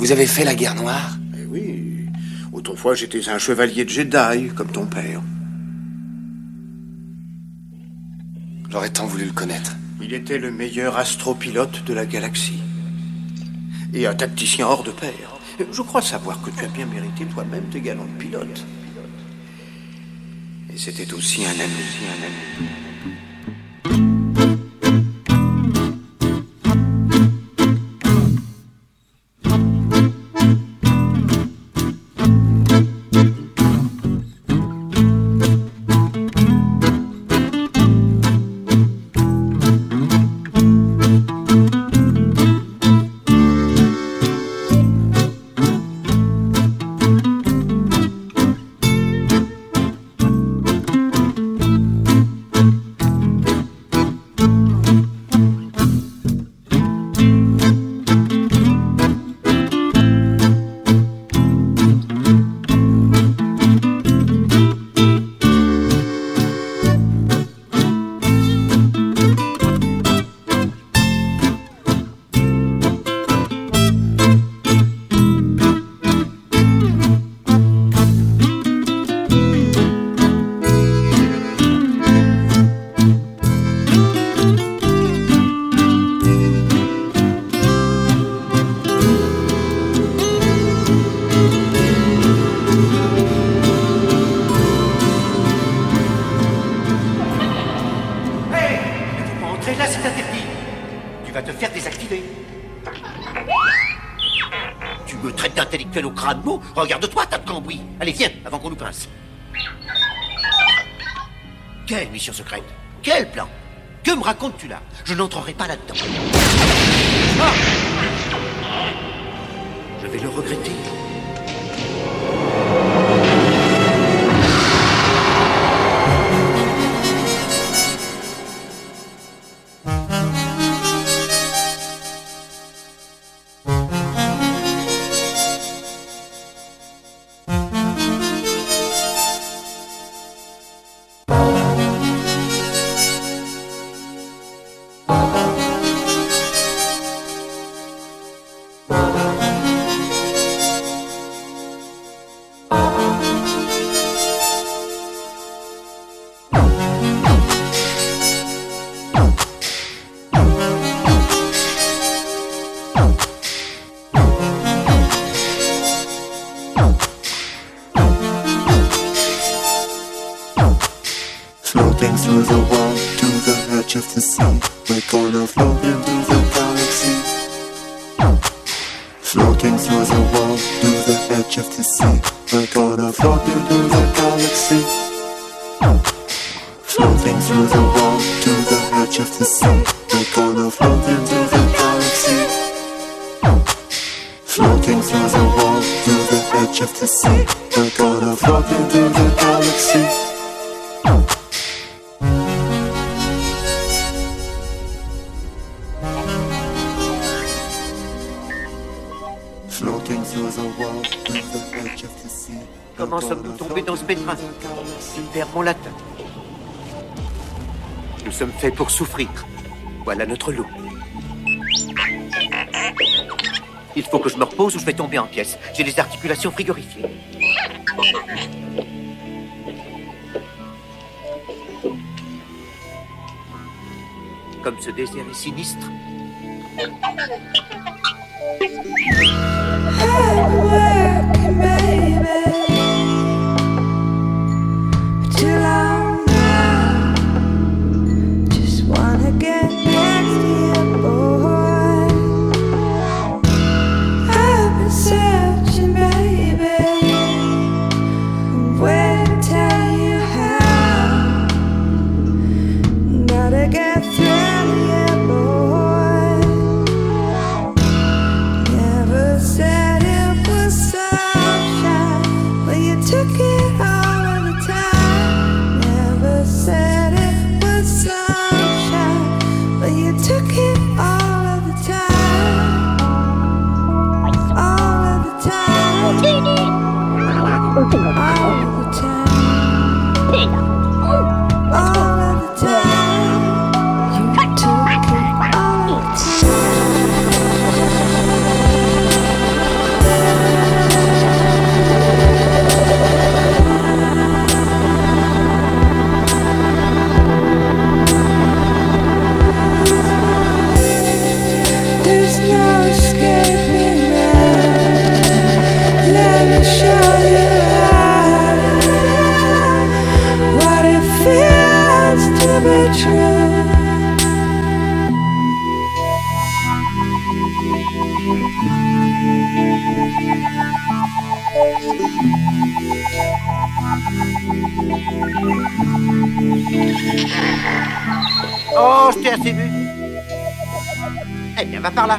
Vous avez fait la guerre noire Eh oui. Autrefois, j'étais un chevalier de Jedi, comme ton père. J'aurais tant voulu le connaître. Il était le meilleur astropilote de la galaxie. Et un tacticien hors de pair. Je crois savoir que tu as bien mérité toi-même tes galons de pilote. Et c'était aussi un ami, un ami. Quelle mission secrète Quel plan? Que me racontes-tu là? Je n'entrerai pas là-dedans. Ah Je vais le regretter. Faits pour souffrir. Voilà notre lot. Il faut que je me repose ou je vais tomber en pièces. J'ai les articulations frigorifiées. Comme ce désert est sinistre. Non, je t'ai assez vu. Eh bien, va par là.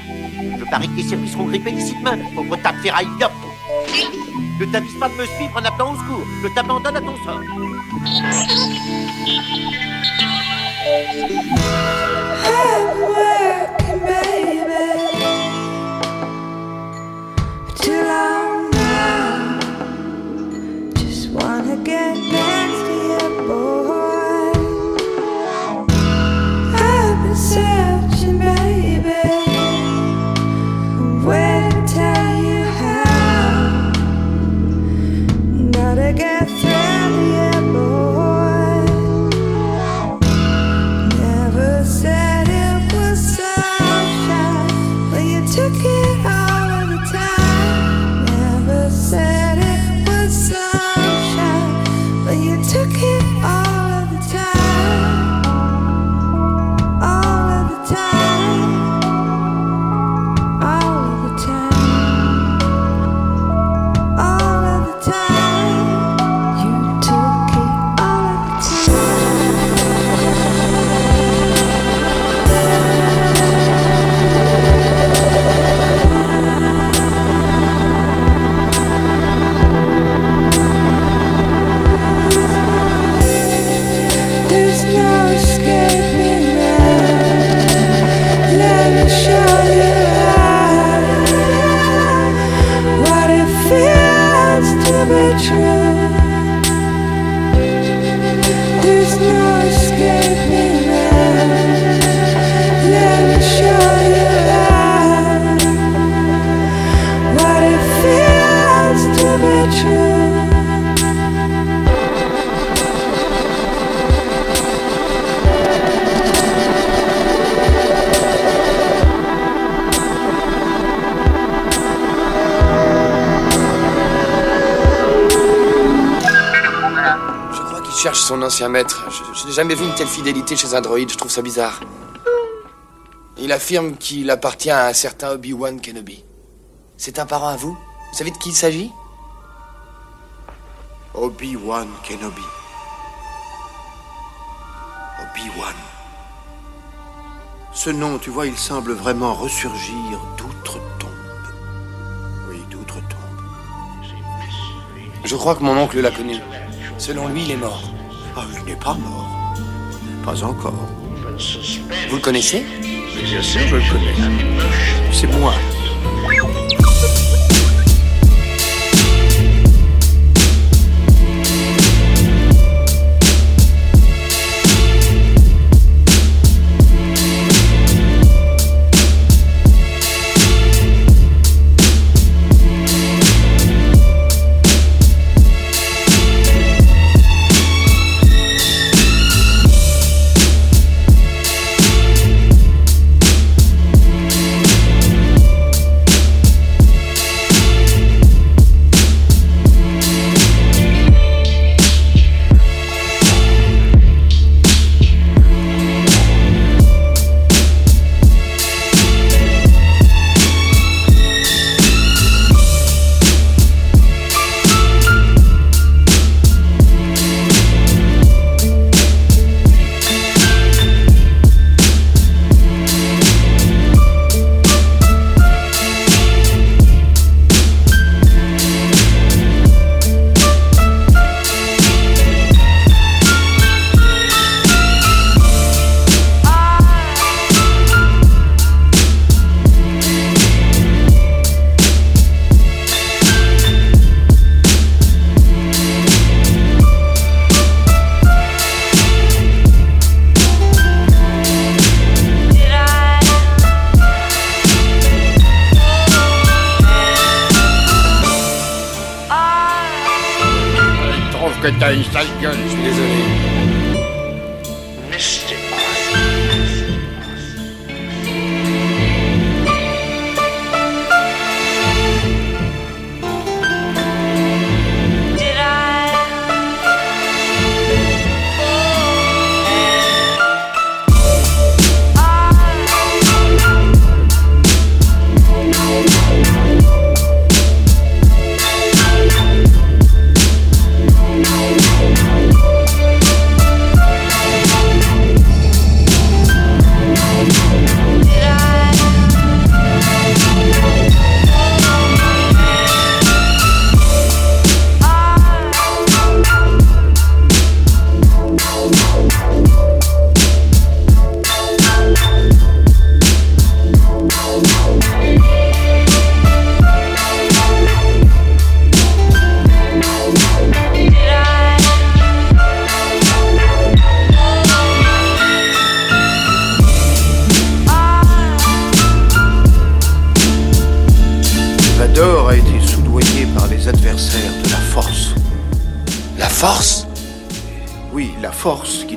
Je parie que tes circuits seront grippés d'ici demain, pauvre tape ferraille yop. Ne t'avise pas de me suivre en appelant au secours. Je t'abandonne à ton sort. working, ancien maître. Je, je n'ai jamais vu une telle fidélité chez un droïde, je trouve ça bizarre. Il affirme qu'il appartient à un certain Obi-Wan Kenobi. C'est un parent à vous? Vous savez de qui il s'agit? Obi-Wan Kenobi. Obi-Wan. Ce nom, tu vois, il semble vraiment ressurgir d'outre-tombe. Oui, d'outre-tombe. Je crois que mon oncle l'a connu. Selon lui, il est mort. Ah, il n'est pas mort. Pas encore. Vous le connaissez? Bien sûr, je le connais. C'est moi.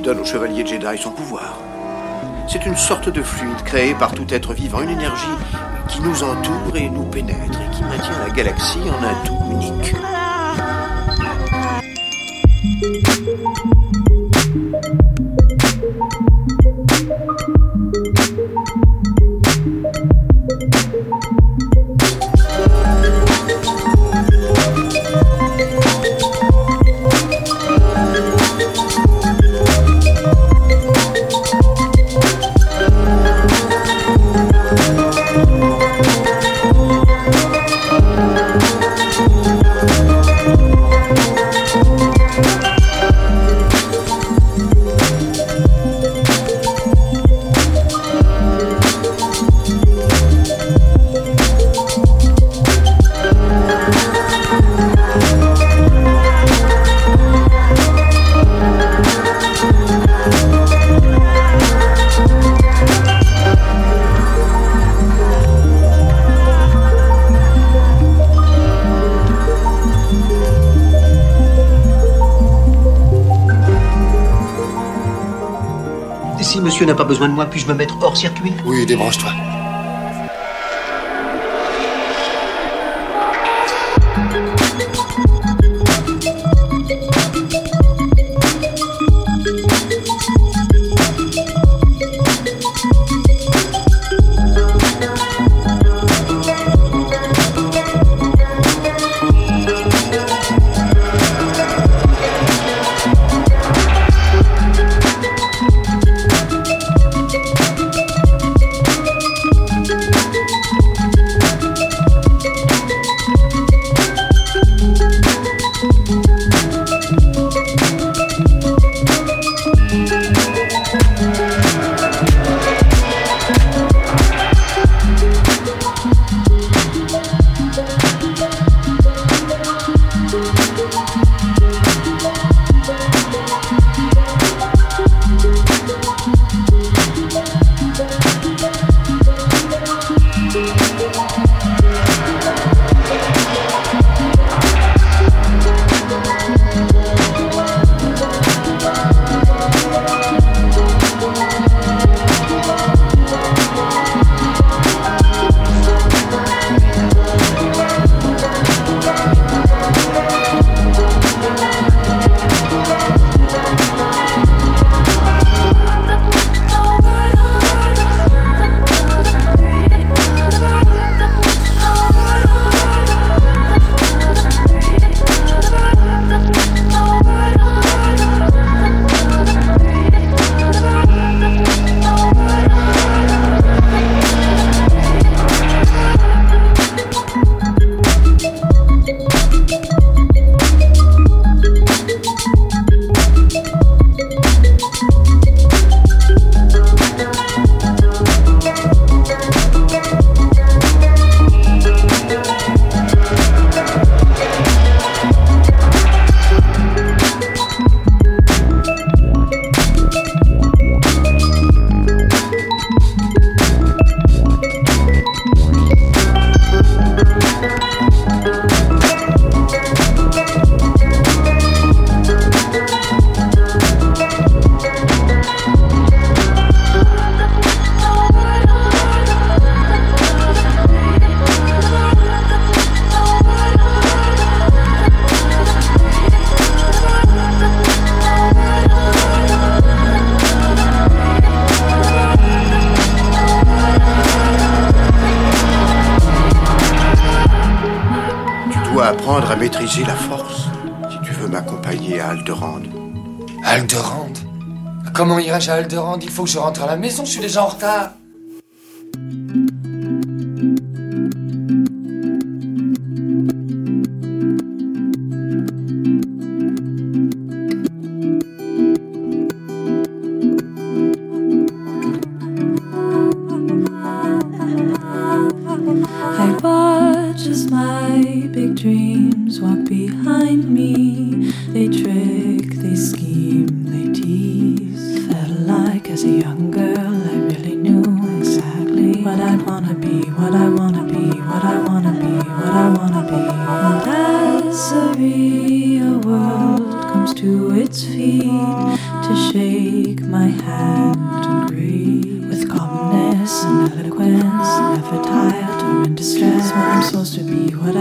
Donne au chevalier Jedi son pouvoir. C'est une sorte de fluide créé par tout être vivant, une énergie qui nous entoure et nous pénètre et qui maintient la galaxie en un tout unique. Monsieur n'a pas besoin de moi, puis-je me mettre hors circuit? Oui, débranche-toi. Il faut que je rentre à la maison, je suis déjà en retard.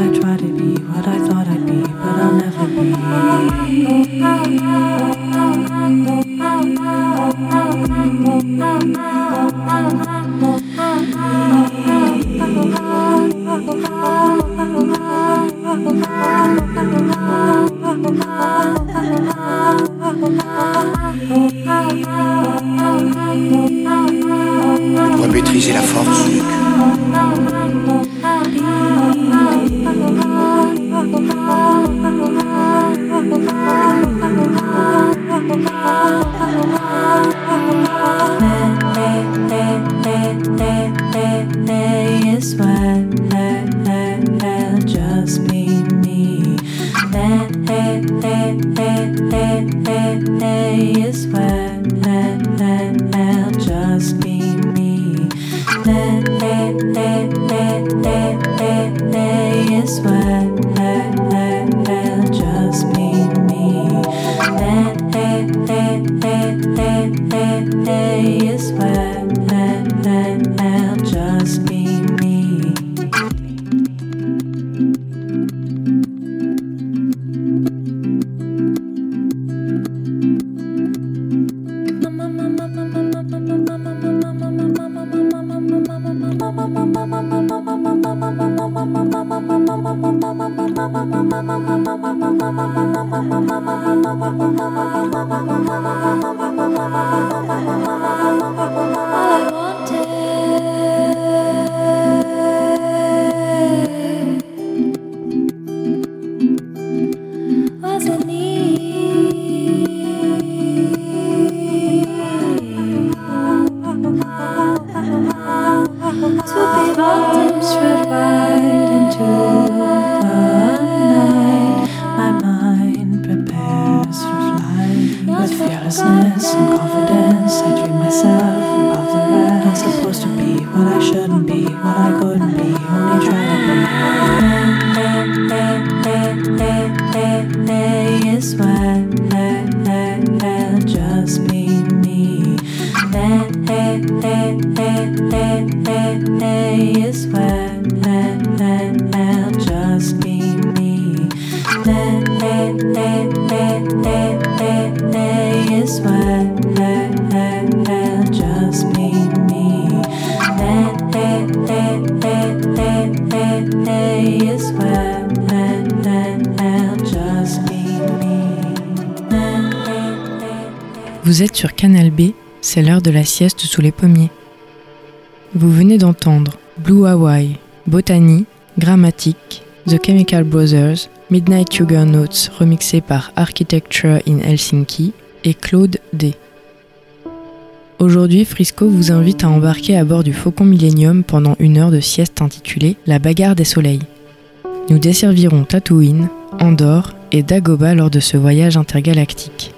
I try to be what I thought I'd be, but I'll never On sieste sous les pommiers. Vous venez d'entendre Blue Hawaii, Botany, Grammatic, The Chemical Brothers, Midnight Sugar Notes remixé par Architecture in Helsinki et Claude D. Aujourd'hui, Frisco vous invite à embarquer à bord du Faucon Millennium pendant une heure de sieste intitulée La bagarre des soleils. Nous desservirons Tatooine, Andorre et Dagoba lors de ce voyage intergalactique.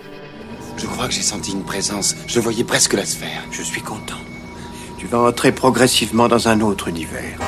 Je crois que j'ai senti une présence. Je voyais presque la sphère. Je suis content. Tu vas entrer progressivement dans un autre univers.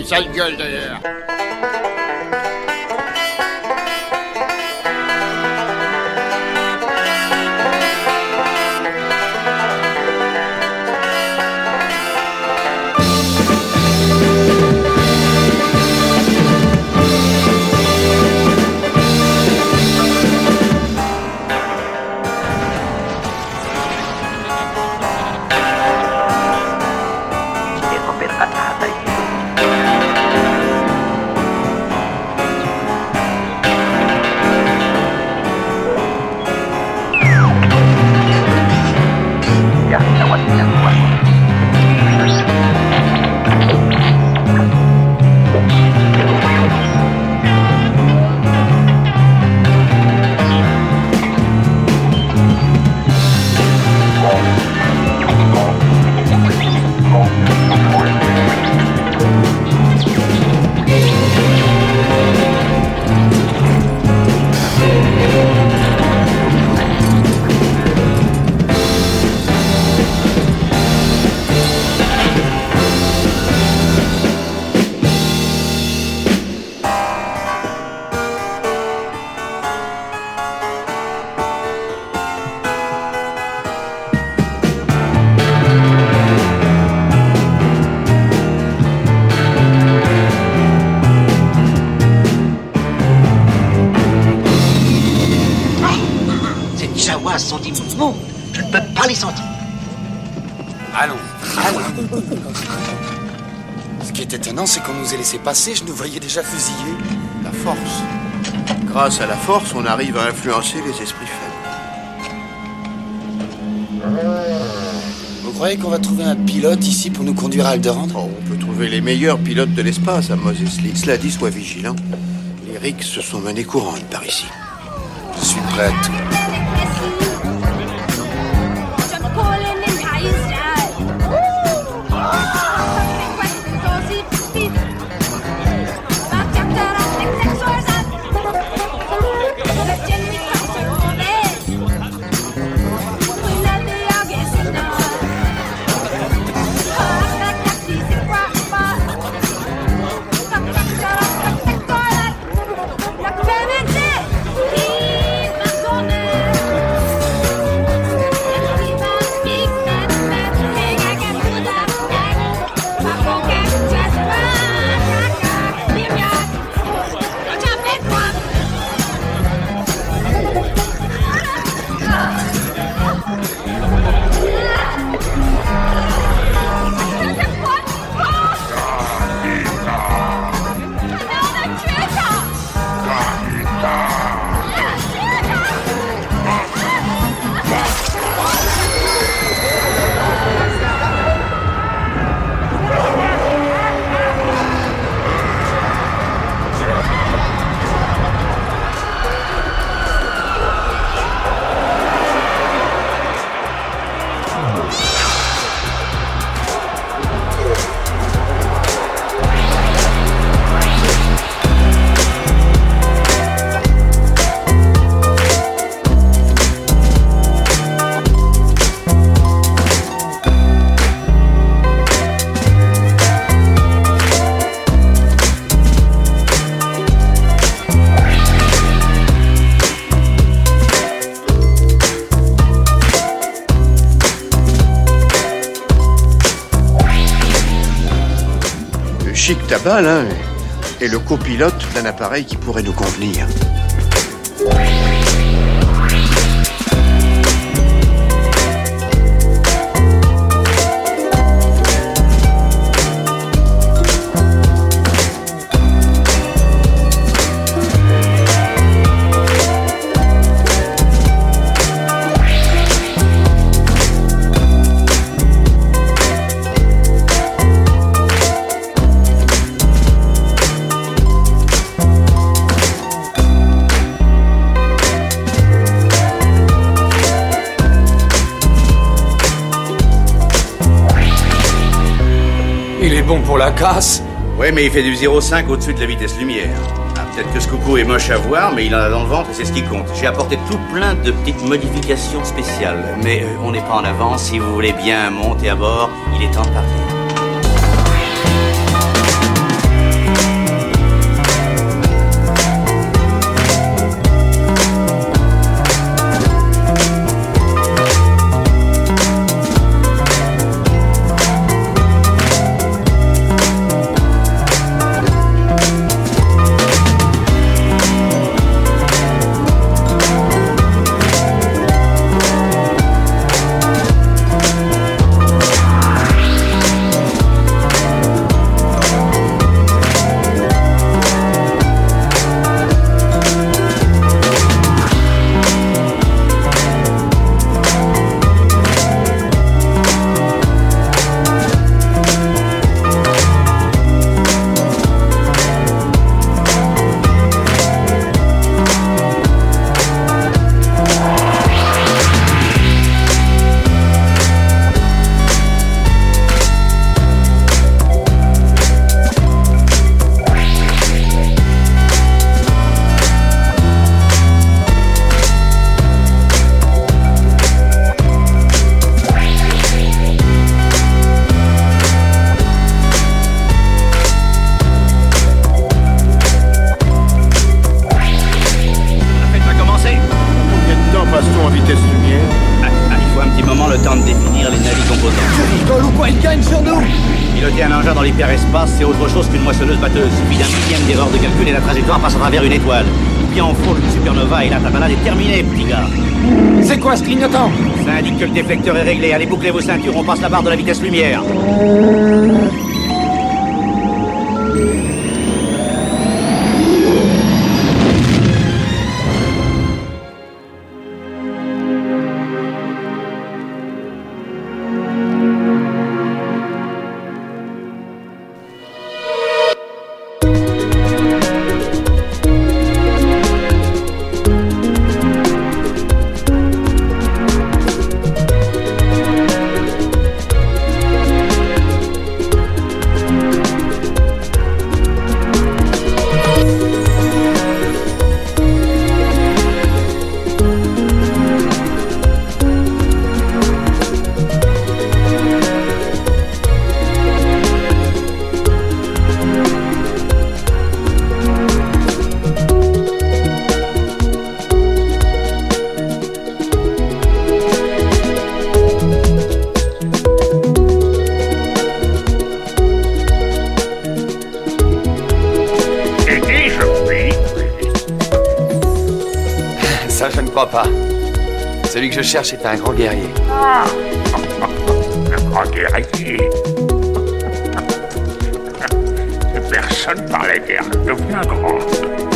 Vrai que t'as déjà. La force. Grâce à la force, on arrive à influencer les esprits faibles. Vous croyez qu'on va trouver un pilote ici pour nous conduire à Alderaan? Oh, on peut trouver les meilleurs pilotes de l'espace à Moses Lee. Cela dit, sois vigilant. Les Rix se sont menés courantes par ici. Je suis prêt à tout. Là, est le copilote d'un appareil qui pourrait nous convenir. Pour la casse. Ouais, mais il fait du 0,5 au-dessus de la vitesse lumière. Ah, peut-être que ce coucou est moche à voir, mais il en a dans le ventre et c'est ce qui compte. J'ai apporté tout plein de petites modifications spéciales. Mais euh, on n'est pas en avance. Si vous voulez bien monter à bord, il est temps de partir. Ta balade est terminée, petit gars. C'est quoi ce clignotant? Ça indique que le déflecteur est réglé. Allez boucler vos ceintures, on passe la barre de la vitesse lumière. Crois. Celui que je cherche est un grand guerrier. Un grand guerrier. Personne par la guerre ne devient grand.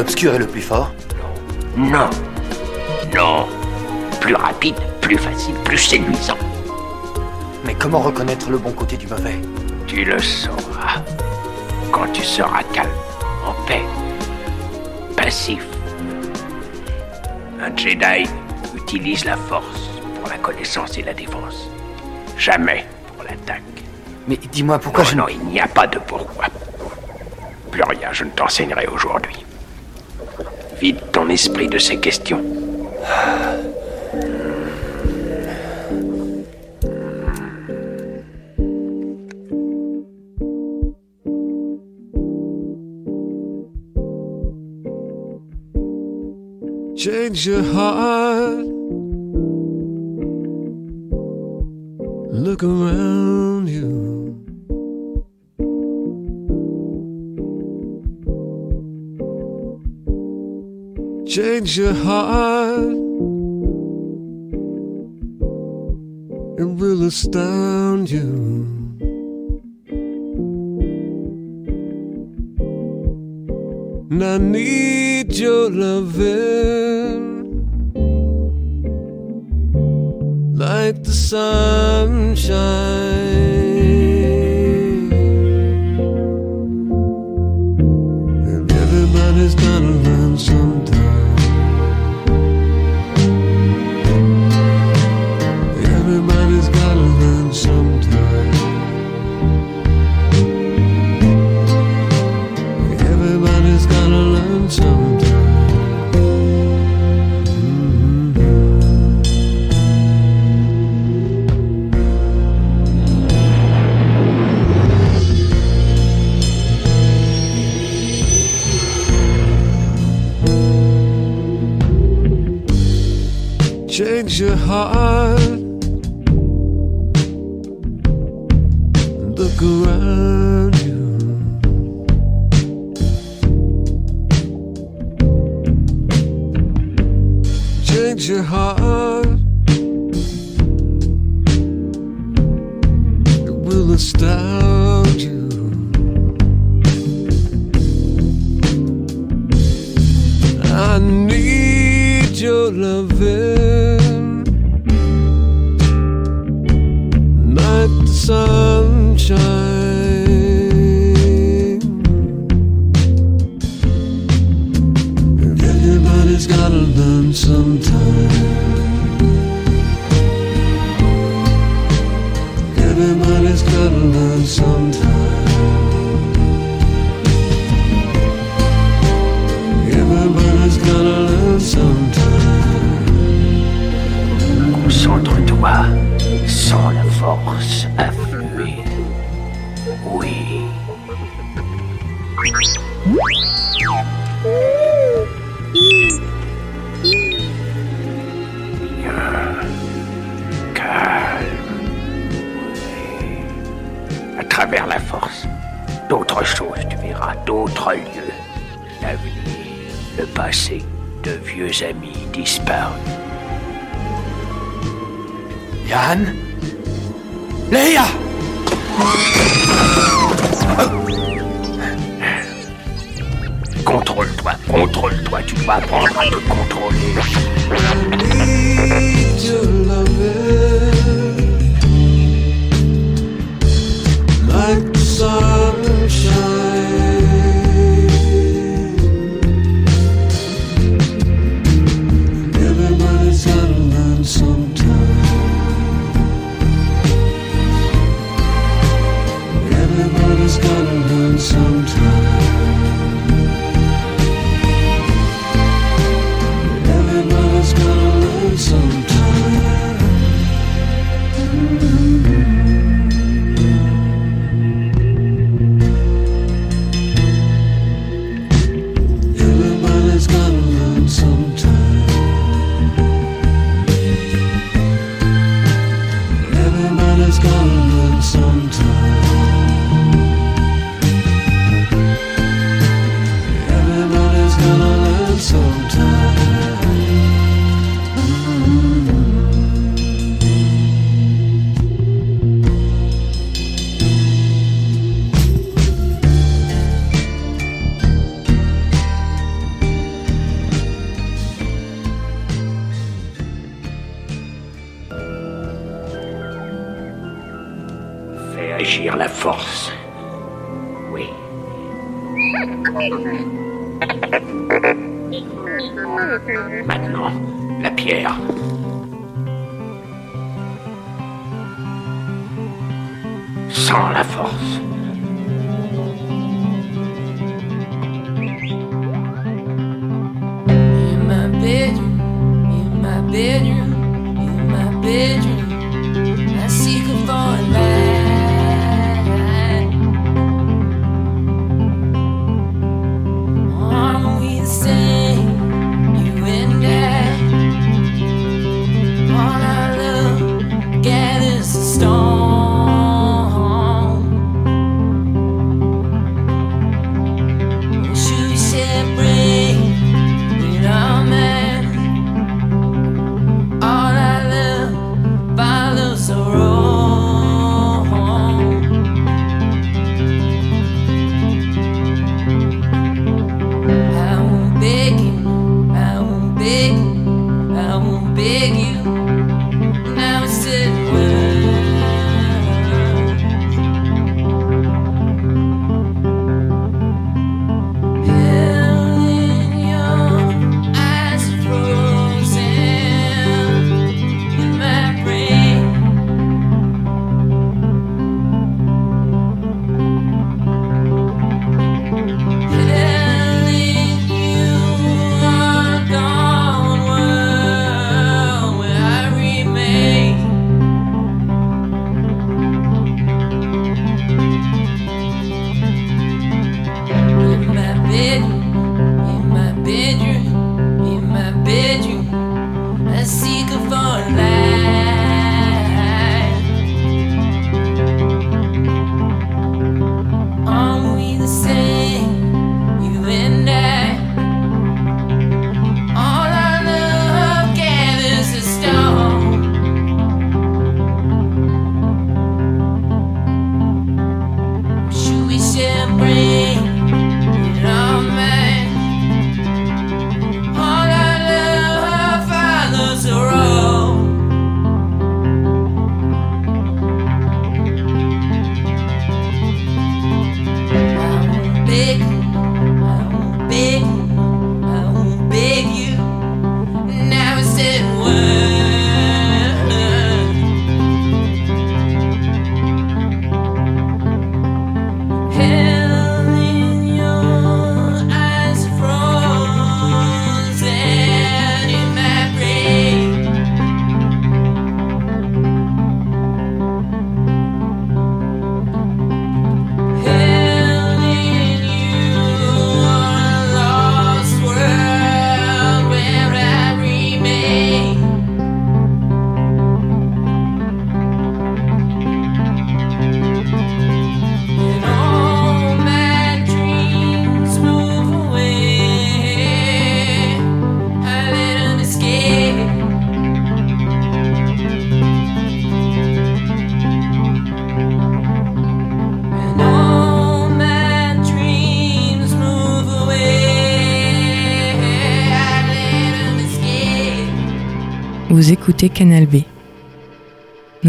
Obscur est le plus fort Non. Non. Plus rapide, plus facile, plus séduisant. Mais comment reconnaître le bon côté du mauvais Tu le sauras quand tu seras calme, en paix, passif. Un Jedi utilise la force pour la connaissance et la défense. Jamais pour l'attaque. Mais dis-moi pourquoi je... non, il n'y a pas de pourquoi. Plus rien, je ne t'enseignerai aujourd'hui. Vide ton esprit de ces questions. Change your heart. Look around Change your heart. It will astound you. And I need your loving like the sunshine. Change your heart.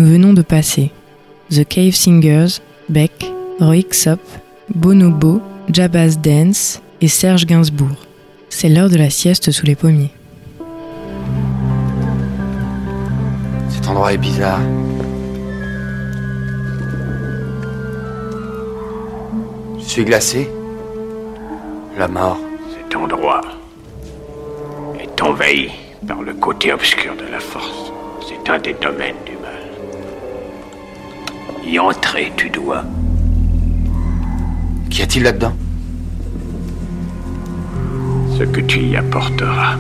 Nous venons de passer The Cave Singers, Beck, Roy Xop, Bonobo, Jabba's Dance et Serge Gainsbourg. C'est l'heure de la sieste sous les pommiers. Cet endroit est bizarre. Je suis glacé. La mort. Cet endroit est envahi par le côté obscur de la force. C'est un des domaines du. Y entrer, tu dois. Qu'y a-t-il là-dedans? Ce que tu y apporteras.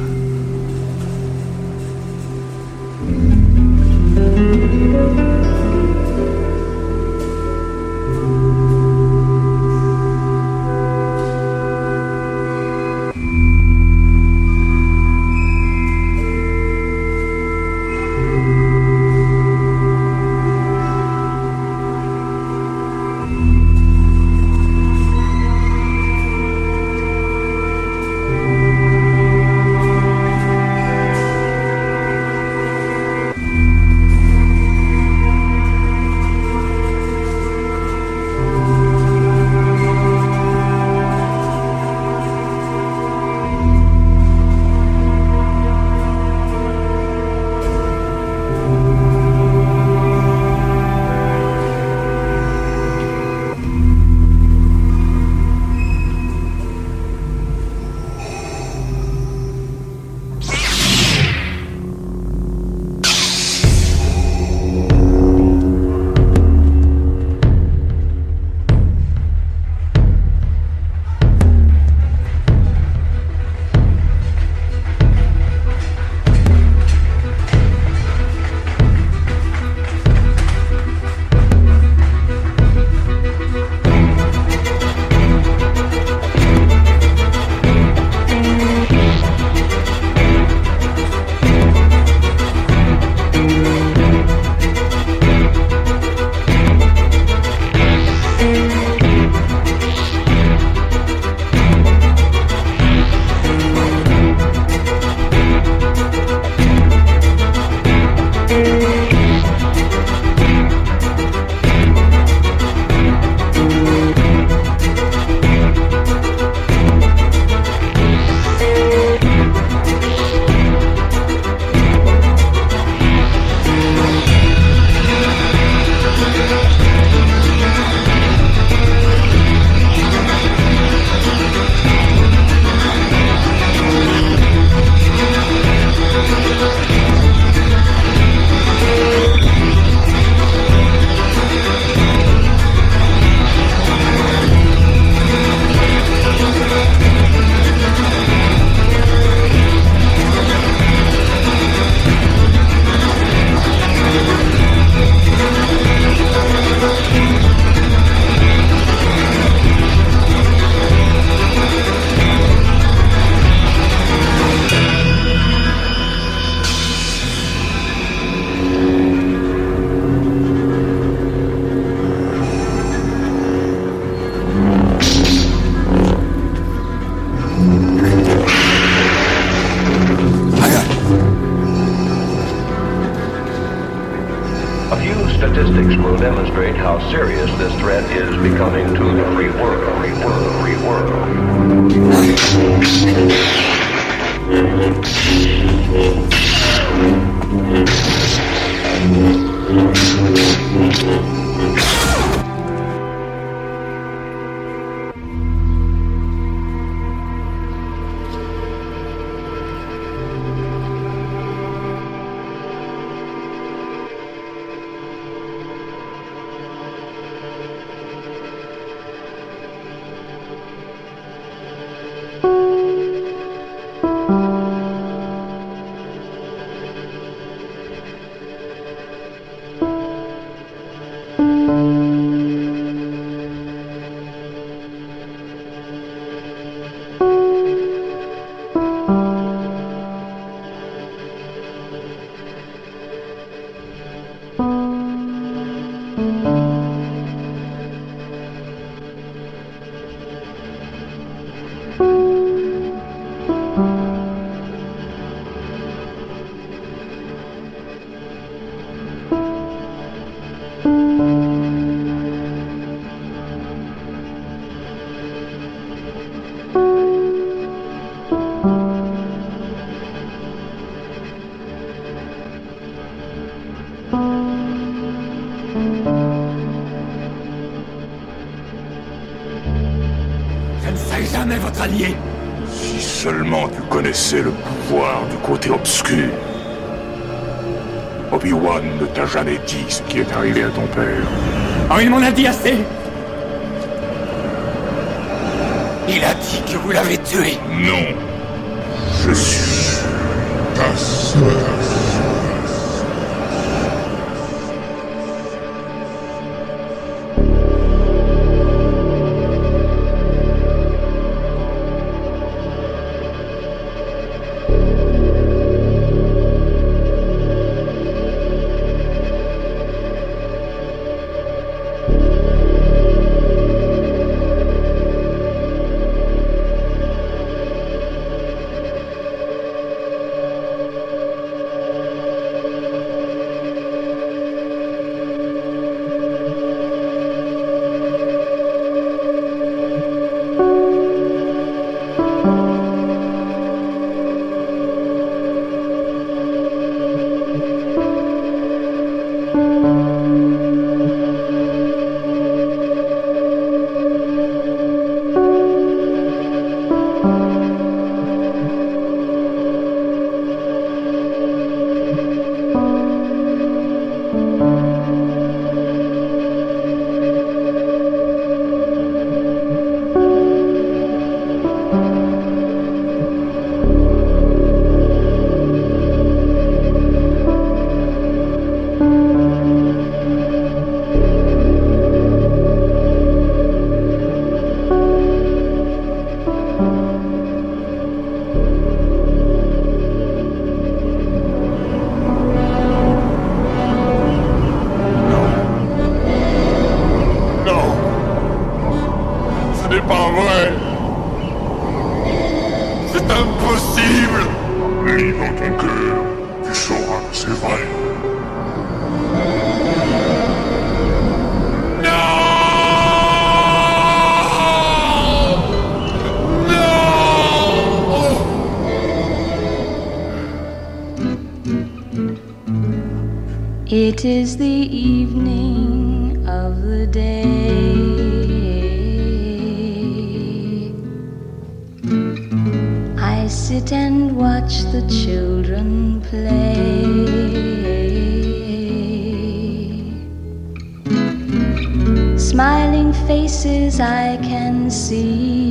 Si seulement tu connaissais le pouvoir du côté obscur. Obi-Wan ne t'a jamais dit ce qui est arrivé à ton père. Oh, il m'en a dit assez Il a dit que vous l'avez tué Non. Je suis ta sœur. Sit and watch the children play. Smiling faces I can see,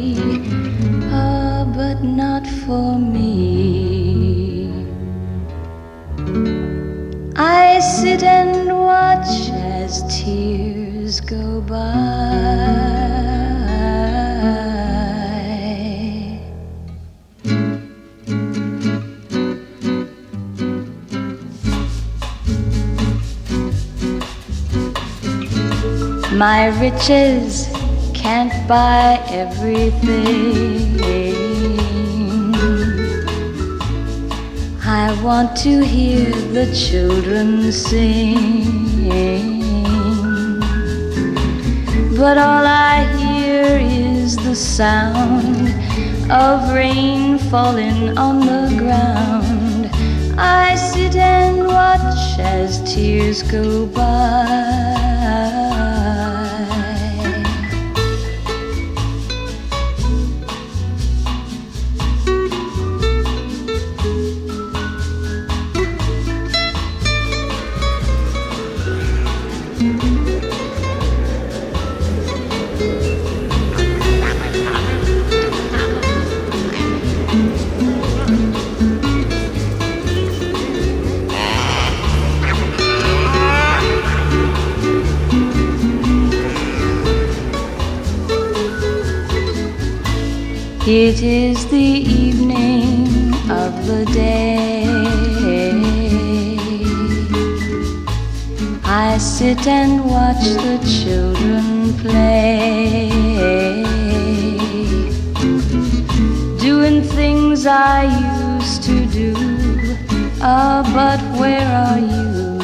My riches can't buy everything. I want to hear the children sing. But all I hear is the sound of rain falling on the ground. I sit and watch as tears go by. It is the evening of the day. I sit and watch the children play. Doing things I used to do. Ah, but where are you?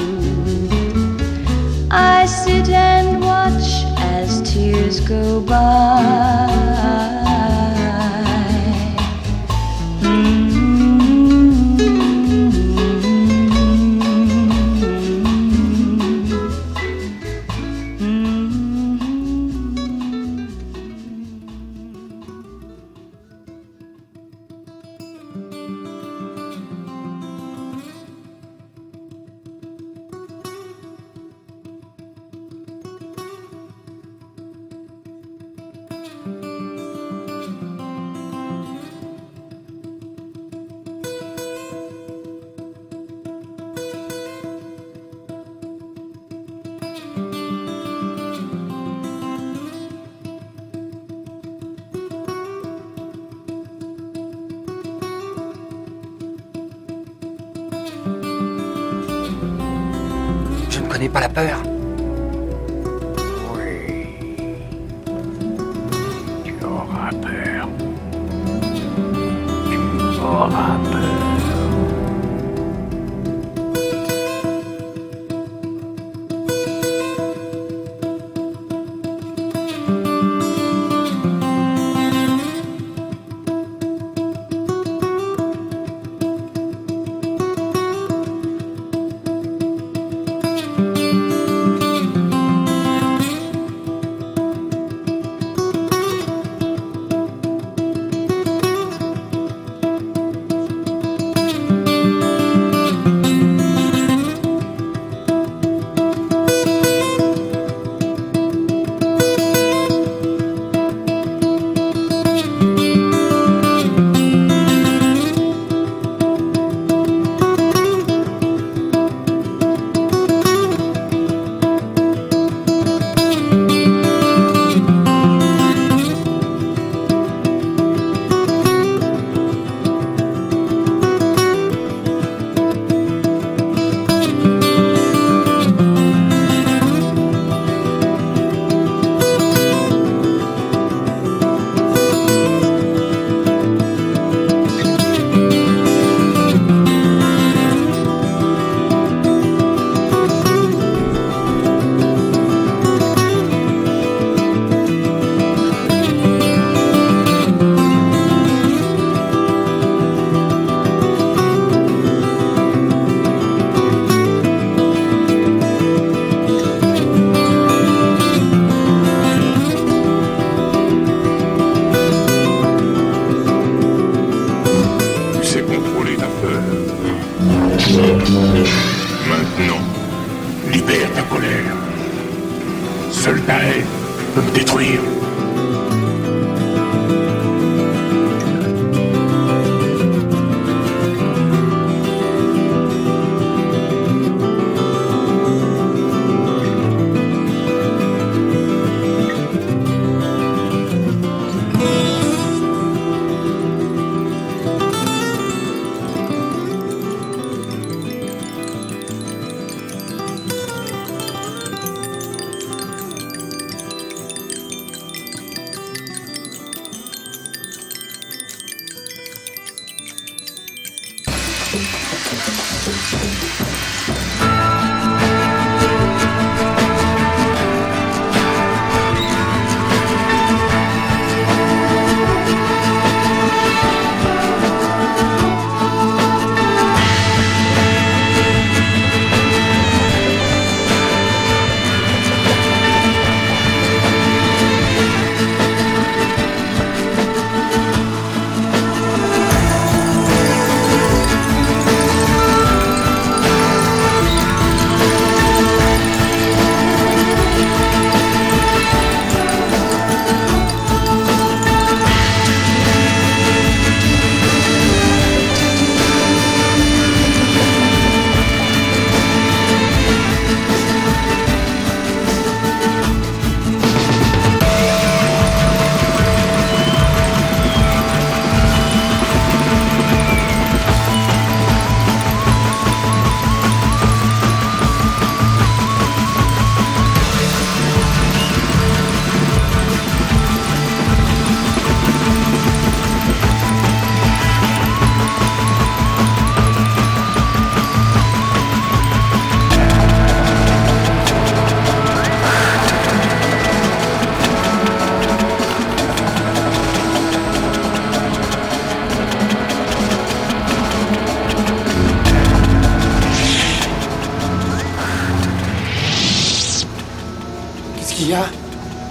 I sit and watch as tears go by.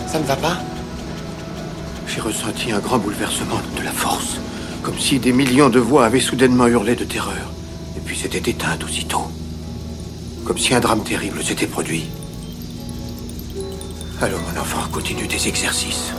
Ça ne va pas J'ai ressenti un grand bouleversement de la force, comme si des millions de voix avaient soudainement hurlé de terreur, et puis s'étaient éteintes aussitôt. Comme si un drame terrible s'était produit. Alors mon enfant continue tes exercices.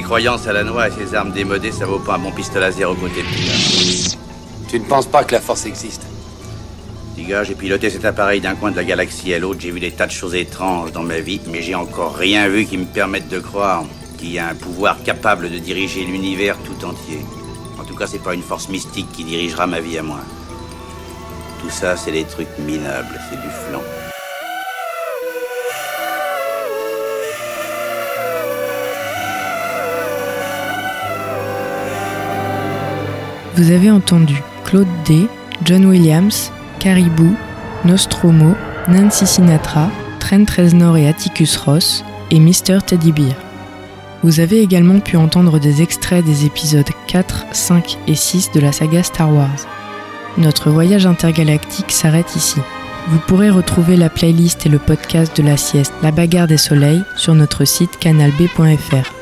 Ses croyances à la noix et ses armes démodées, ça vaut pas un bon pistolet à zéro côté de. Tu ne penses pas que la force existe? Gars, j'ai piloté cet appareil d'un coin de la galaxie à l'autre, j'ai vu des tas de choses étranges dans ma vie, mais j'ai encore rien vu qui me permette de croire qu'il y a un pouvoir capable de diriger l'univers tout entier. En tout cas, c'est pas une force mystique qui dirigera ma vie à moi. Tout ça, c'est des trucs minables, c'est du flan. Vous avez entendu Claude D, John Williams, Caribou, Nostromo, Nancy Sinatra, Trent Reznor et Atticus Ross et Mr. Teddy Bear. Vous avez également pu entendre des extraits des épisodes 4, 5 et 6 de la saga Star Wars. Notre voyage intergalactique s'arrête ici. Vous pourrez retrouver la playlist et le podcast de la sieste La bagarre des soleils sur notre site canalb.fr.